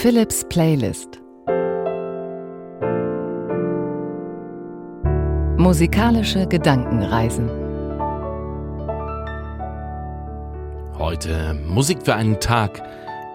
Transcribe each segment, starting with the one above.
Philips Playlist Musikalische Gedankenreisen Heute Musik für einen Tag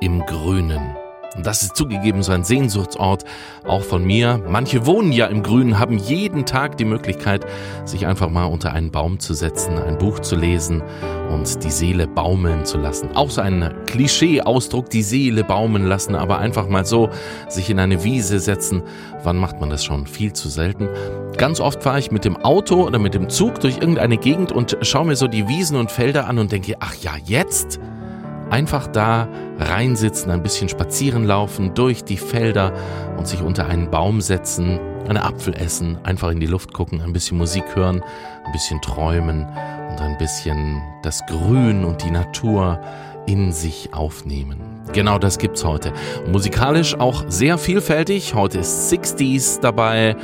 im Grünen. Und das ist zugegeben so ein Sehnsuchtsort, auch von mir. Manche wohnen ja im Grünen, haben jeden Tag die Möglichkeit, sich einfach mal unter einen Baum zu setzen, ein Buch zu lesen und die Seele baumeln zu lassen. Auch so ein Klischee-Ausdruck, die Seele baumeln lassen, aber einfach mal so sich in eine Wiese setzen. Wann macht man das schon? Viel zu selten. Ganz oft fahre ich mit dem Auto oder mit dem Zug durch irgendeine Gegend und schaue mir so die Wiesen und Felder an und denke, ach ja, jetzt? Einfach da reinsitzen, ein bisschen spazieren laufen durch die Felder und sich unter einen Baum setzen, einen Apfel essen, einfach in die Luft gucken, ein bisschen Musik hören, ein bisschen träumen und ein bisschen das Grün und die Natur in sich aufnehmen. Genau das gibt's heute. Musikalisch auch sehr vielfältig. Heute ist 60s dabei,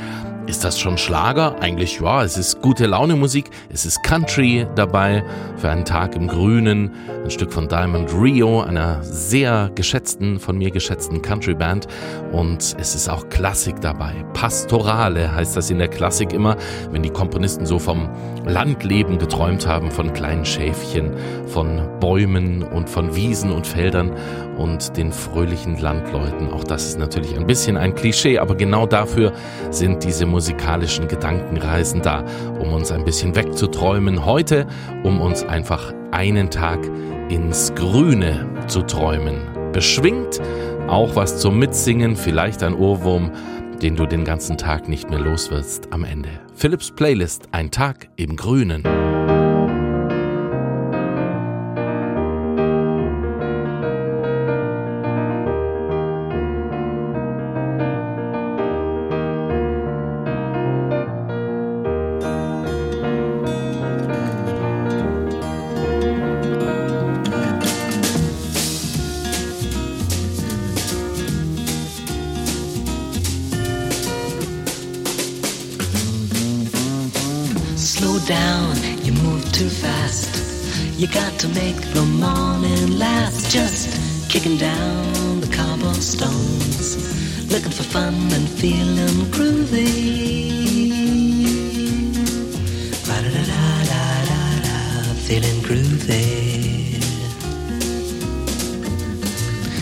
ist das schon Schlager? Eigentlich ja, es ist gute Laune Musik, es ist Country dabei für einen Tag im Grünen, ein Stück von Diamond Rio, einer sehr geschätzten, von mir geschätzten Country Band und es ist auch Klassik dabei. Pastorale heißt das in der Klassik immer, wenn die Komponisten so vom Landleben geträumt haben, von kleinen Schäfchen, von Bäumen und von Wiesen und Feldern und den fröhlichen Landleuten. Auch das ist natürlich ein bisschen ein Klischee, aber genau dafür sind diese Musik musikalischen Gedankenreisen da, um uns ein bisschen wegzuträumen. Heute, um uns einfach einen Tag ins Grüne zu träumen. Beschwingt, auch was zum Mitsingen, vielleicht ein Ohrwurm, den du den ganzen Tag nicht mehr los wirst am Ende. Philips Playlist, ein Tag im Grünen. Make the morning last. Just kicking down the cobblestones, looking for fun and feeling groovy. Da da da da da da, feeling groovy.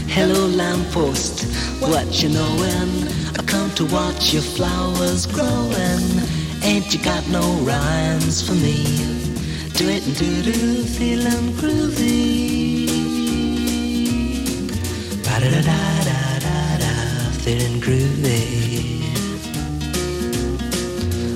Hello, lamppost, what you knowin'? I come to watch your flowers growin'. Ain't you got no rhymes for me? Do it and do do, feeling groovy. Ba da da da da da da, feeling groovy.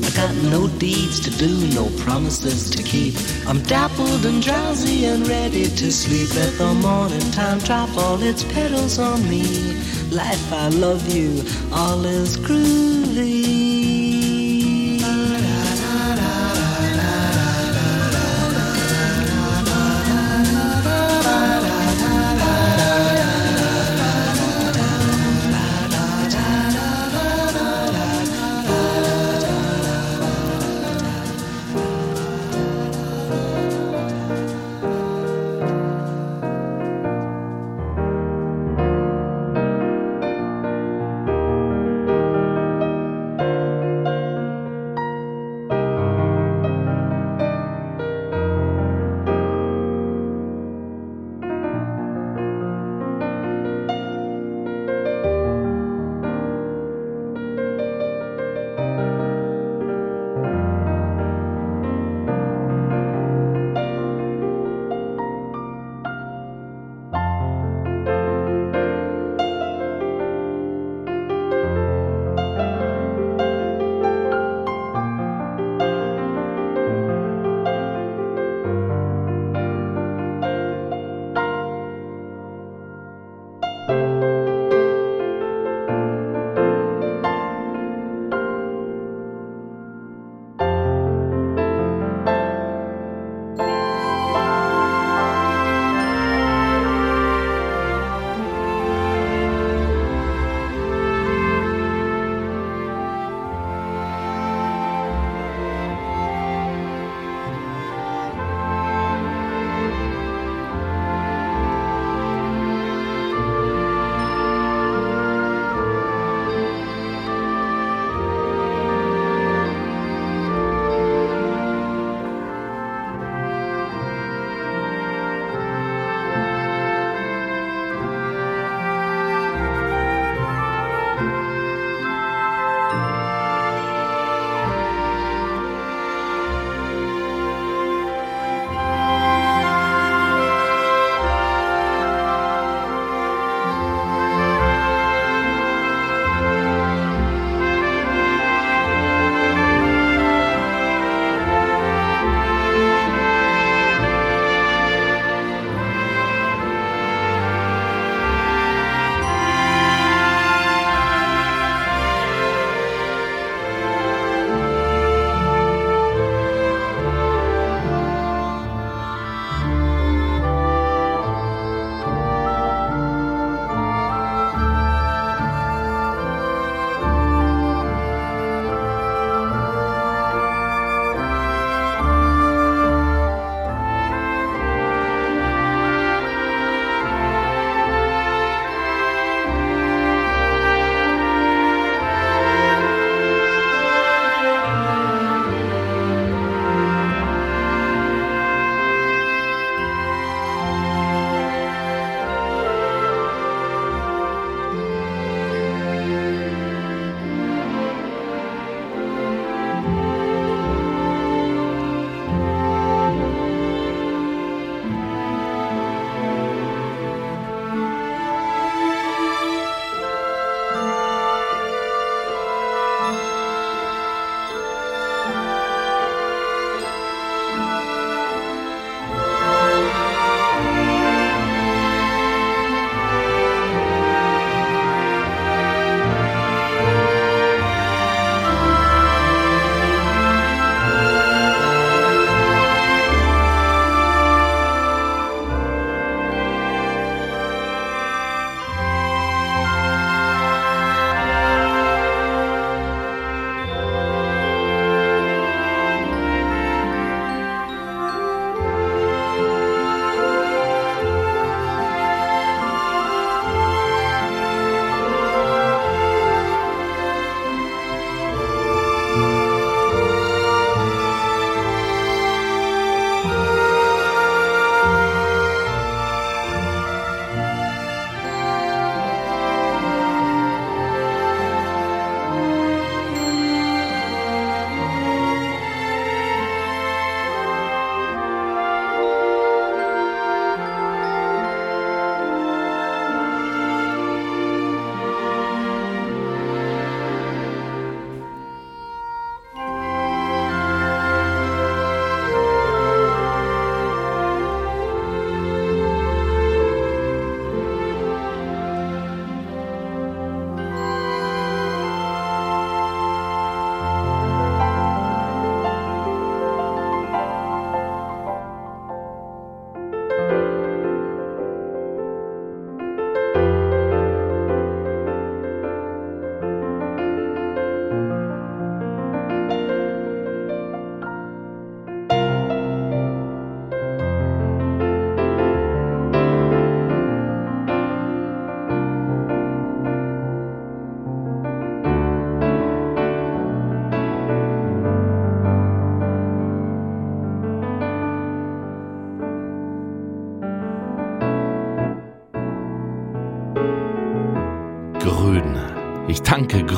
I got no deeds to do, no promises to keep. I'm dappled and drowsy and ready to sleep. Let the morning time drop all its petals on me. Life, I love you, all is groovy.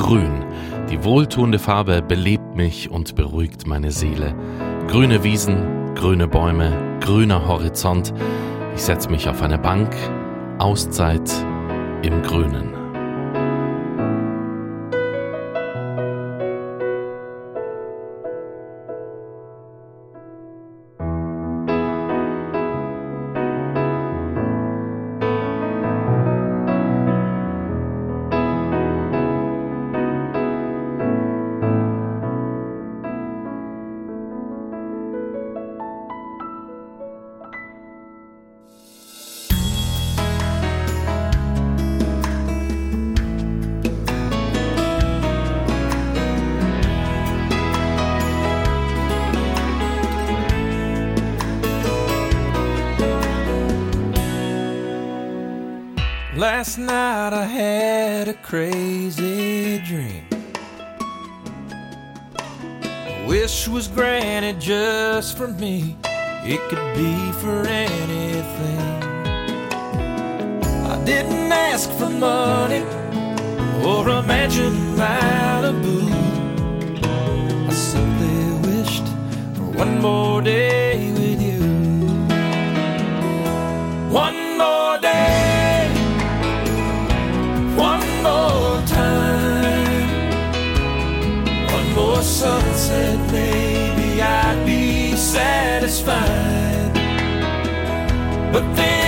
Grün. Die wohltuende Farbe belebt mich und beruhigt meine Seele. Grüne Wiesen, grüne Bäume, grüner Horizont. Ich setze mich auf eine Bank. Auszeit im Grünen. Last night I had a crazy dream. Wish was granted just for me. It could be for anything. I didn't ask for money or a mansion in Malibu. I simply wished for one more day sunset, maybe I'd be satisfied. But then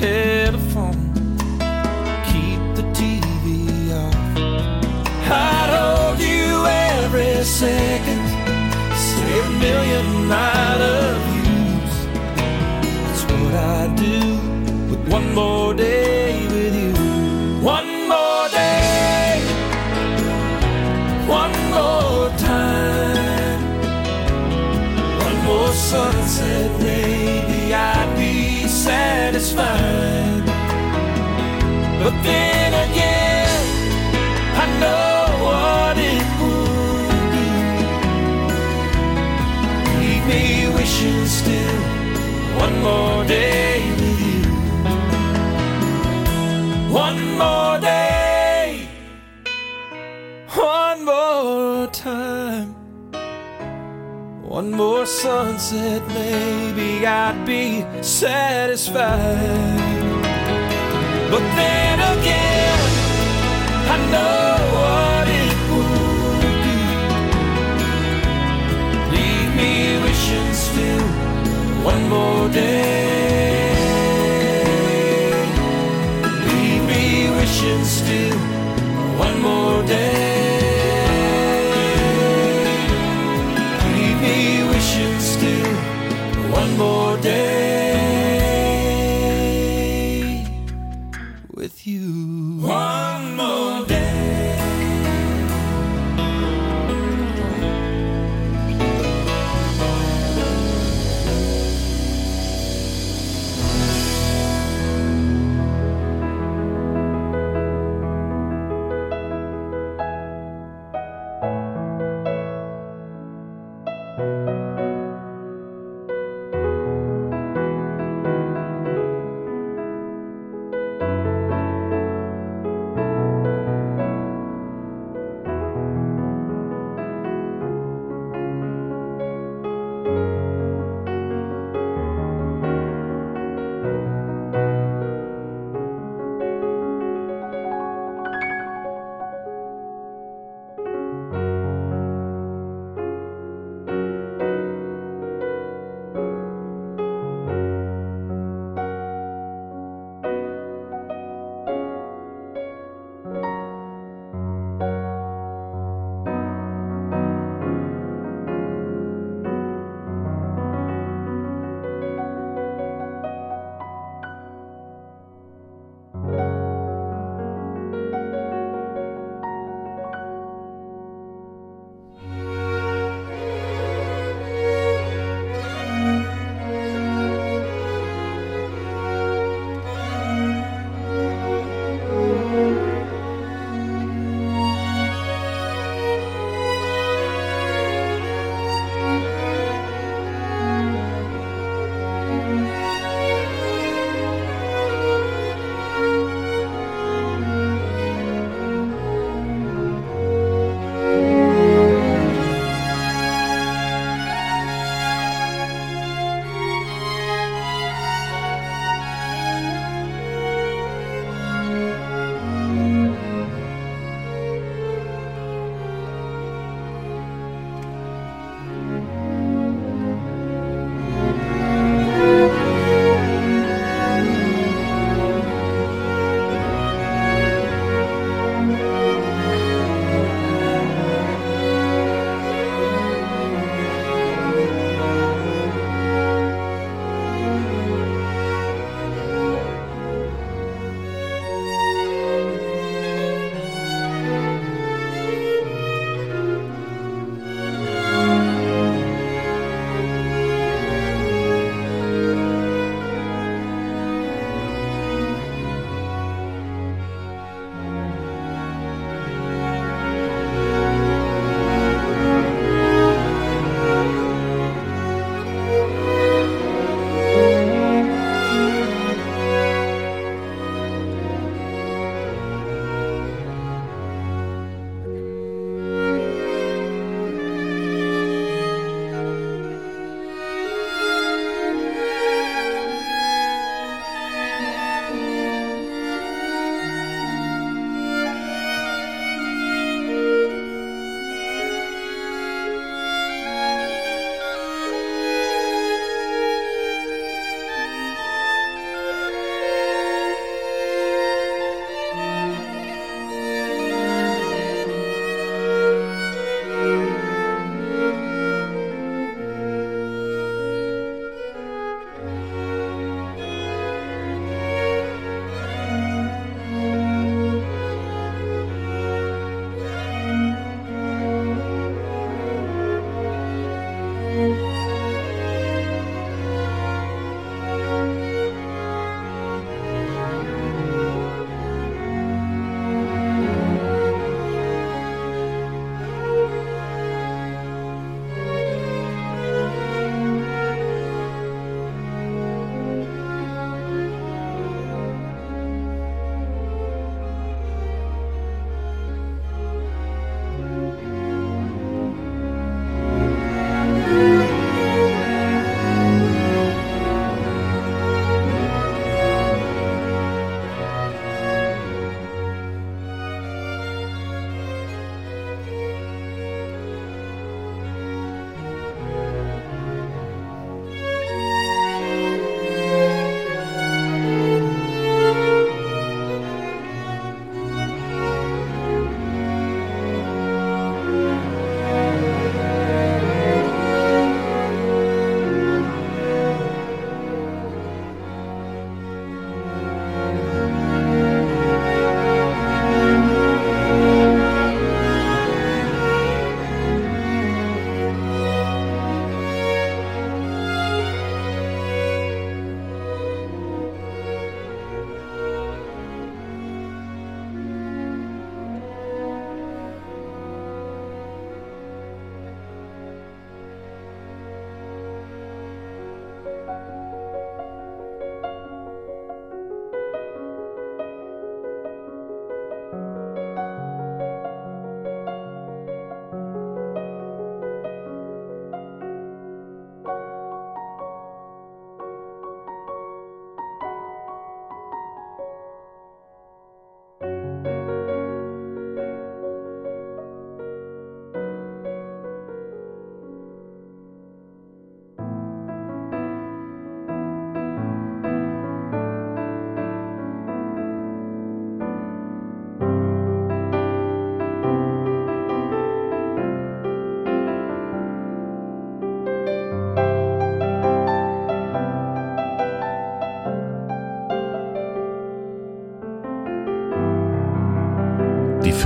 telephone, keep the TV off. I'd hold you every second, say a million I love yous. That's what I do with one more day one more day with you. One more day, one more time, one more sunset. Maybe I'd be satisfied. But then again, I know one more day.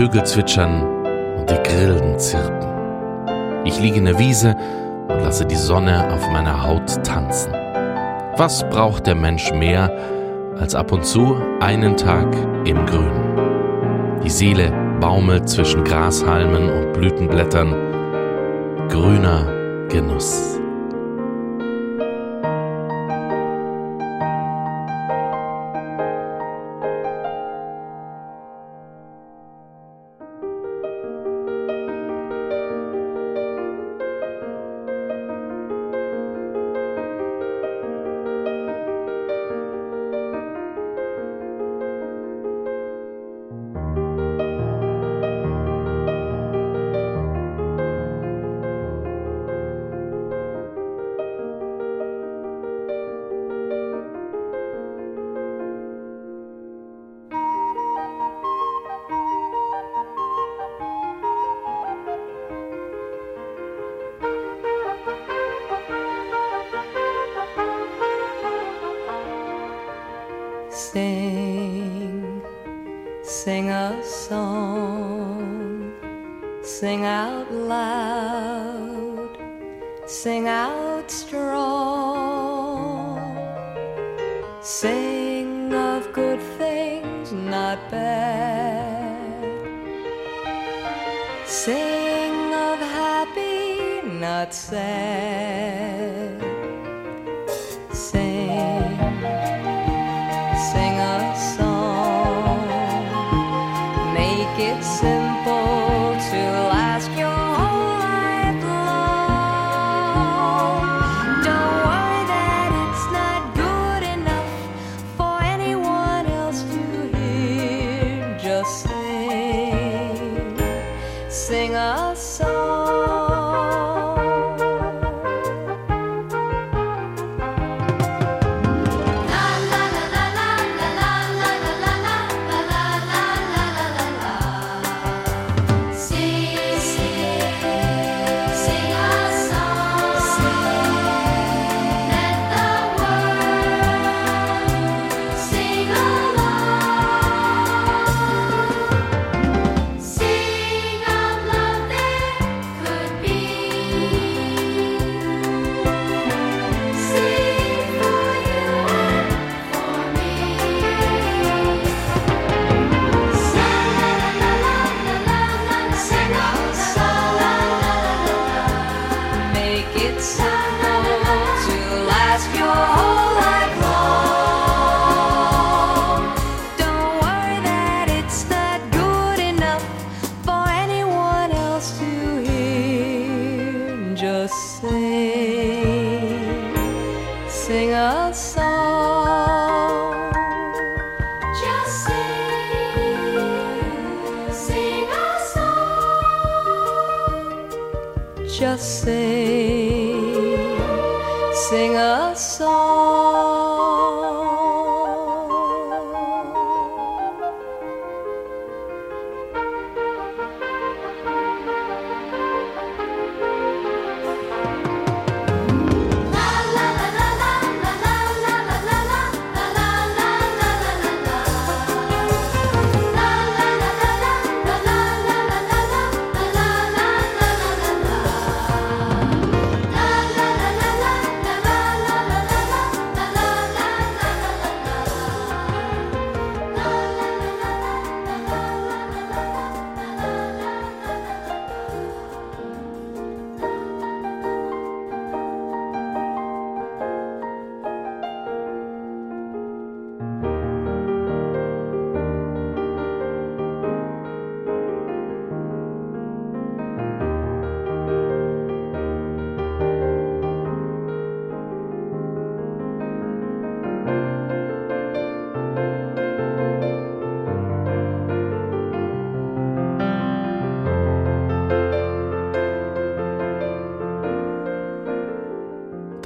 Vögel zwitschern und die Grillen zirpen. Ich liege in der Wiese und lasse die Sonne auf meiner Haut tanzen. Was braucht der Mensch mehr als ab und zu einen Tag im Grünen? Die Seele baumelt zwischen Grashalmen und Blütenblättern. Grüner Genuss. itself. Just sing, sing a song.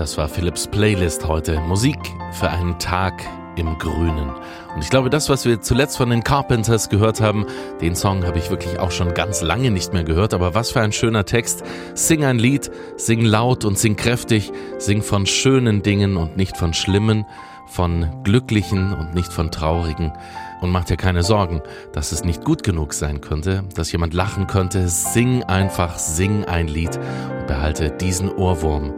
Das war Philips Playlist heute. Musik für einen Tag im Grünen. Und ich glaube, das, was wir zuletzt von den Carpenters gehört haben, den Song habe ich wirklich auch schon ganz lange nicht mehr gehört. Aber was für ein schöner Text. Sing ein Lied, sing laut und sing kräftig, sing von schönen Dingen und nicht von schlimmen, von glücklichen und nicht von traurigen. Und mach dir keine Sorgen, dass es nicht gut genug sein könnte, dass jemand lachen könnte. Sing einfach, sing ein Lied und behalte diesen Ohrwurm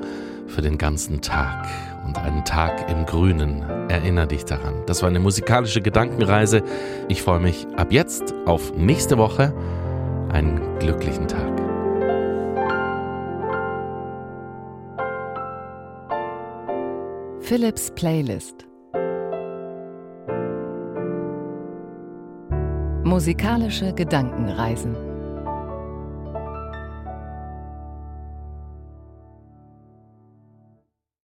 für den ganzen Tag. Und einen Tag im Grünen. Erinner dich daran. Das war eine musikalische Gedankenreise. Ich freue mich ab jetzt auf nächste Woche. Einen glücklichen Tag. Philips Playlist. Musikalische Gedankenreisen.